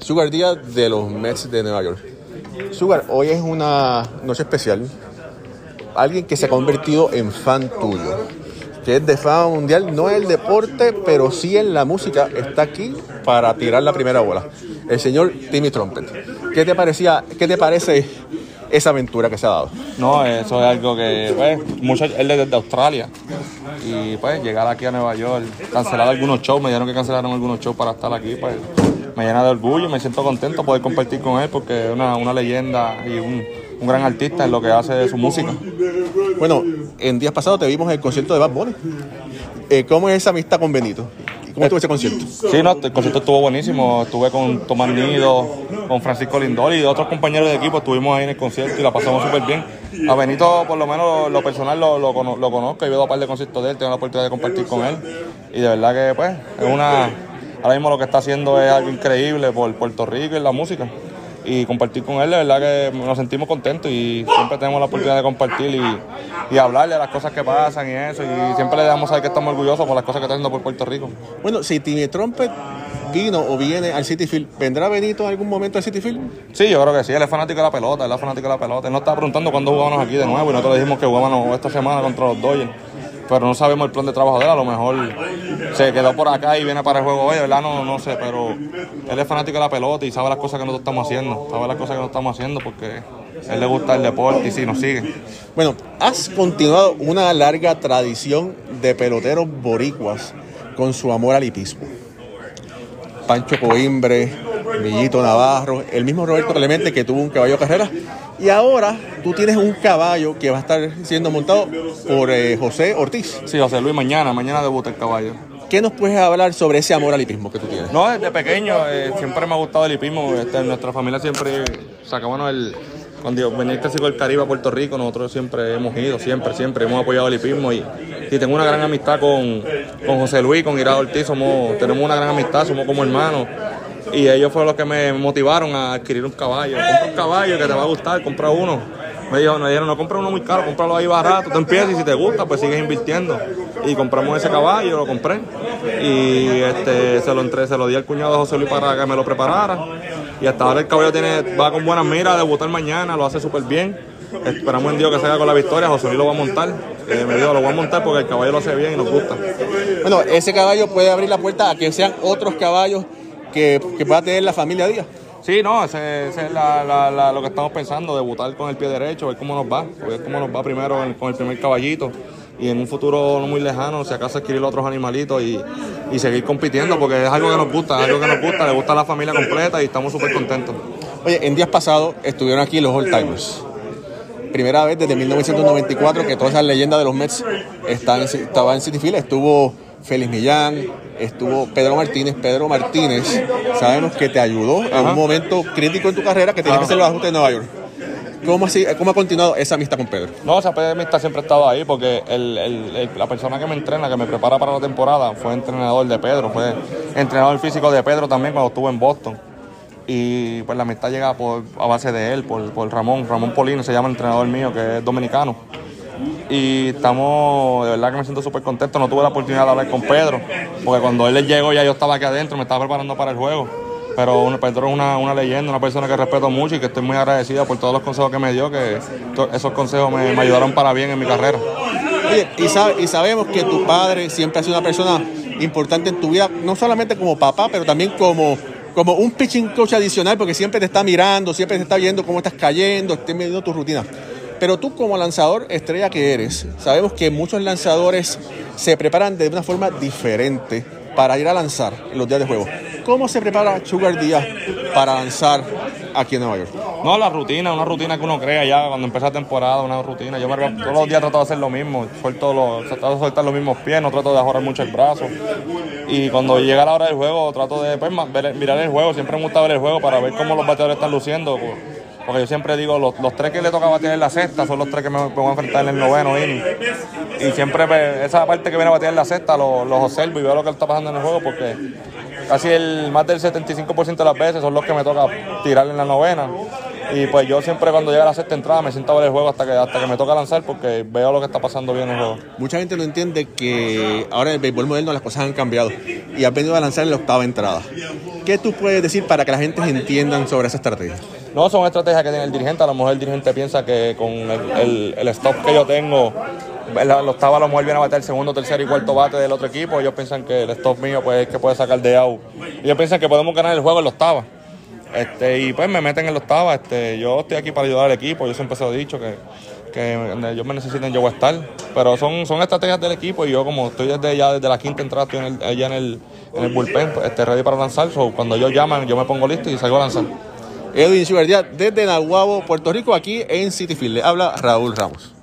Sugar Díaz de los Mets de Nueva York. Sugar, hoy es una noche especial. Alguien que se ha convertido en fan tuyo, que es de fama mundial, no en el deporte, pero sí en la música, está aquí para tirar la primera bola. El señor Timmy Trumpet. ¿Qué te parecía, qué te parece esa aventura que se ha dado? No, eso es algo que, pues, mucho, él es desde Australia. Y pues llegar aquí a Nueva York, cancelar algunos shows, me dijeron que cancelaron algunos shows para estar aquí, pues me llena de orgullo me siento contento poder compartir con él porque es una, una leyenda y un, un gran artista en lo que hace de su música. Bueno, en días pasados te vimos en el concierto de Bad Bunny. Eh, ¿Cómo es esa amistad con Benito? ¿Cómo estuvo ese concierto? Sí, no, el concierto estuvo buenísimo. Estuve con Tomás Nido, con Francisco Lindoli y otros compañeros de equipo. Estuvimos ahí en el concierto y la pasamos súper bien. A Benito, por lo menos, lo personal lo, lo, cono- lo conozco. He ido a un par de conciertos de él, tengo la oportunidad de compartir con él. Y de verdad que, pues, es una. Ahora mismo lo que está haciendo es algo increíble por Puerto Rico y la música. Y compartir con él, de verdad que nos sentimos contentos y siempre tenemos la oportunidad de compartir y, y hablarle de las cosas que pasan y eso. Y siempre le damos saber que estamos orgullosos por las cosas que está haciendo por Puerto Rico. Bueno, si Timmy Trumpet vino o viene al City Field, ¿vendrá Benito en algún momento al City Field? Sí, yo creo que sí, él es fanático de la pelota, él es fanático de la pelota. Él nos estaba preguntando cuándo jugábamos aquí de nuevo y nosotros le dijimos que jugábamos esta semana contra los Dodgers. Pero no sabemos el plan de trabajo de él, a lo mejor se quedó por acá y viene para el juego hoy, ¿verdad? No, no sé, pero él es fanático de la pelota y sabe las cosas que nosotros estamos haciendo, sabe las cosas que nosotros estamos haciendo porque él le gusta el deporte y sí, nos sigue. Bueno, has continuado una larga tradición de peloteros boricuas con su amor al hipismo. Pancho Coimbre, Villito Navarro, el mismo Roberto Clemente que tuvo un caballo de carrera. Y ahora tú tienes un caballo que va a estar siendo montado por eh, José Ortiz. Sí, José Luis, mañana, mañana debuta el caballo. ¿Qué nos puedes hablar sobre ese amor al hipismo que tú tienes? No, desde pequeño eh, siempre me ha gustado el hipismo. Este, en nuestra familia siempre sacábamos el. Cuando venía el clásico del Caribe a Puerto Rico, nosotros siempre hemos ido, siempre, siempre hemos apoyado el hipismo y, y tengo una gran amistad con, con José Luis, con Irado Ortiz, somos, tenemos una gran amistad, somos como hermanos. Y ellos fueron los que me motivaron a adquirir un caballo. Compra un caballo que te va a gustar, compra uno. Me dijo, me dijeron, no compra uno muy caro, cómpralo ahí barato, tú empiezas y si te gusta, pues sigues invirtiendo. Y compramos ese caballo, lo compré. Y este, se lo entré, se lo di al cuñado de José Luis para que me lo preparara. Y hasta ahora el caballo tiene, va con buenas miras a debutar mañana, lo hace súper bien. Esperamos en Dios que salga con la victoria, José Luis lo va a montar. Eh, me dijo, lo voy a montar porque el caballo lo hace bien y nos gusta. Bueno, ese caballo puede abrir la puerta a que sean otros caballos que, que pueda tener la familia Díaz. Sí, no, ese, es la- lo que estamos pensando, debutar con el pie derecho, ver cómo nos va, ver cómo nos va primero con el primer caballito y en un futuro no muy lejano, si acaso adquirir otros animalitos y, seguir compitiendo, porque es algo que nos gusta, algo que nos gusta, le gusta la familia completa y estamos súper contentos. Oye, en días pasados estuvieron aquí los All Timers. Primera vez desde 1994 que todas esas leyendas de los Mets están, estaban en City Field. Estuvo Félix Millán, estuvo Pedro Martínez. Pedro Martínez, sabemos que te ayudó en un momento crítico en tu carrera que tenías que hacer los ajustes en Nueva York. ¿Cómo, así, ¿Cómo ha continuado esa amistad con Pedro? No, esa amistad siempre ha estado ahí porque el- el- el- la persona que me entrena, que me prepara para la temporada, fue entrenador de Pedro, fue entrenador físico de Pedro también cuando estuvo en Boston. Y pues la amistad llega por, a base de él, por, por Ramón, Ramón Polino se llama el entrenador mío, que es dominicano. Y estamos, de verdad que me siento súper contento. No tuve la oportunidad de hablar con Pedro, porque cuando él llegó ya yo estaba aquí adentro, me estaba preparando para el juego. Pero Pedro es una, una leyenda, una persona que respeto mucho y que estoy muy agradecida por todos los consejos que me dio, que esos consejos me, ayudaron para bien en mi carrera. Oye, y, sabe- y sabemos que tu padre siempre ha sido una persona importante en tu vida, no solamente como papá, pero también como, como un pitching coach adicional, porque siempre te está mirando, siempre te está viendo cómo estás cayendo, está viendo tu rutina. Pero tú como lanzador estrella que eres, sabemos que muchos lanzadores se preparan de una forma diferente para ir a lanzar los días de juego. ¿Cómo se prepara Sugar Díaz para lanzar aquí en Nueva York? No, la rutina, una rutina que uno crea ya cuando empieza la temporada, una rutina. Yo me, todos los días trato de hacer lo mismo, suelto los, trato de soltar los mismos pies, no trato de ajorar mucho el brazo. Y cuando llega la hora del juego, trato de pues, mirar el juego, siempre me gusta ver el juego para ver cómo los bateadores están luciendo. por- Porque yo siempre digo, los, los tres que le toca batear en la sexta son los tres que me, voy a enfrentar en el noveno inning. Y siempre pues, esa parte que viene a batear en la sexta lo- los observo y veo lo que está pasando en el juego porque casi el más del 75% de las veces son los que me toca tirar en la novena. Y pues yo siempre cuando llega la sexta entrada me siento a ver el juego hasta que, hasta que me toca lanzar porque veo lo que está pasando bien en el juego. Mucha gente no entiende que ahora en el béisbol moderno las cosas han cambiado y has venido a lanzar en la octava entrada. ¿Qué tú puedes decir para que la gente entiendan sobre esa estrategia? No, son estrategias que tiene el dirigente. A lo mejor el dirigente piensa que con el, el, el stop que yo tengo, la, octava a lo mejor viene a bater el segundo, tercer y cuarto bate del otro equipo. Ellos piensan que el stop mío pues, es que puede sacar de out. Ellos piensan que podemos ganar el juego en la octava. Este, y pues me meten en la octava. Este, yo estoy aquí para ayudar al equipo. Yo siempre se lo he dicho que, que ellos me necesiten, yo voy a estar. Pero son, son estrategias del equipo y yo como estoy desde ya desde la quinta entrada, estoy en el, allá en el, en el bullpen, pues, este, ready para lanzar. So, cuando ellos llaman, yo me pongo listo y salgo a lanzar. Edwin Ciudad desde Nahuabo, Puerto Rico, aquí en City Field. Le habla Raúl Ramos.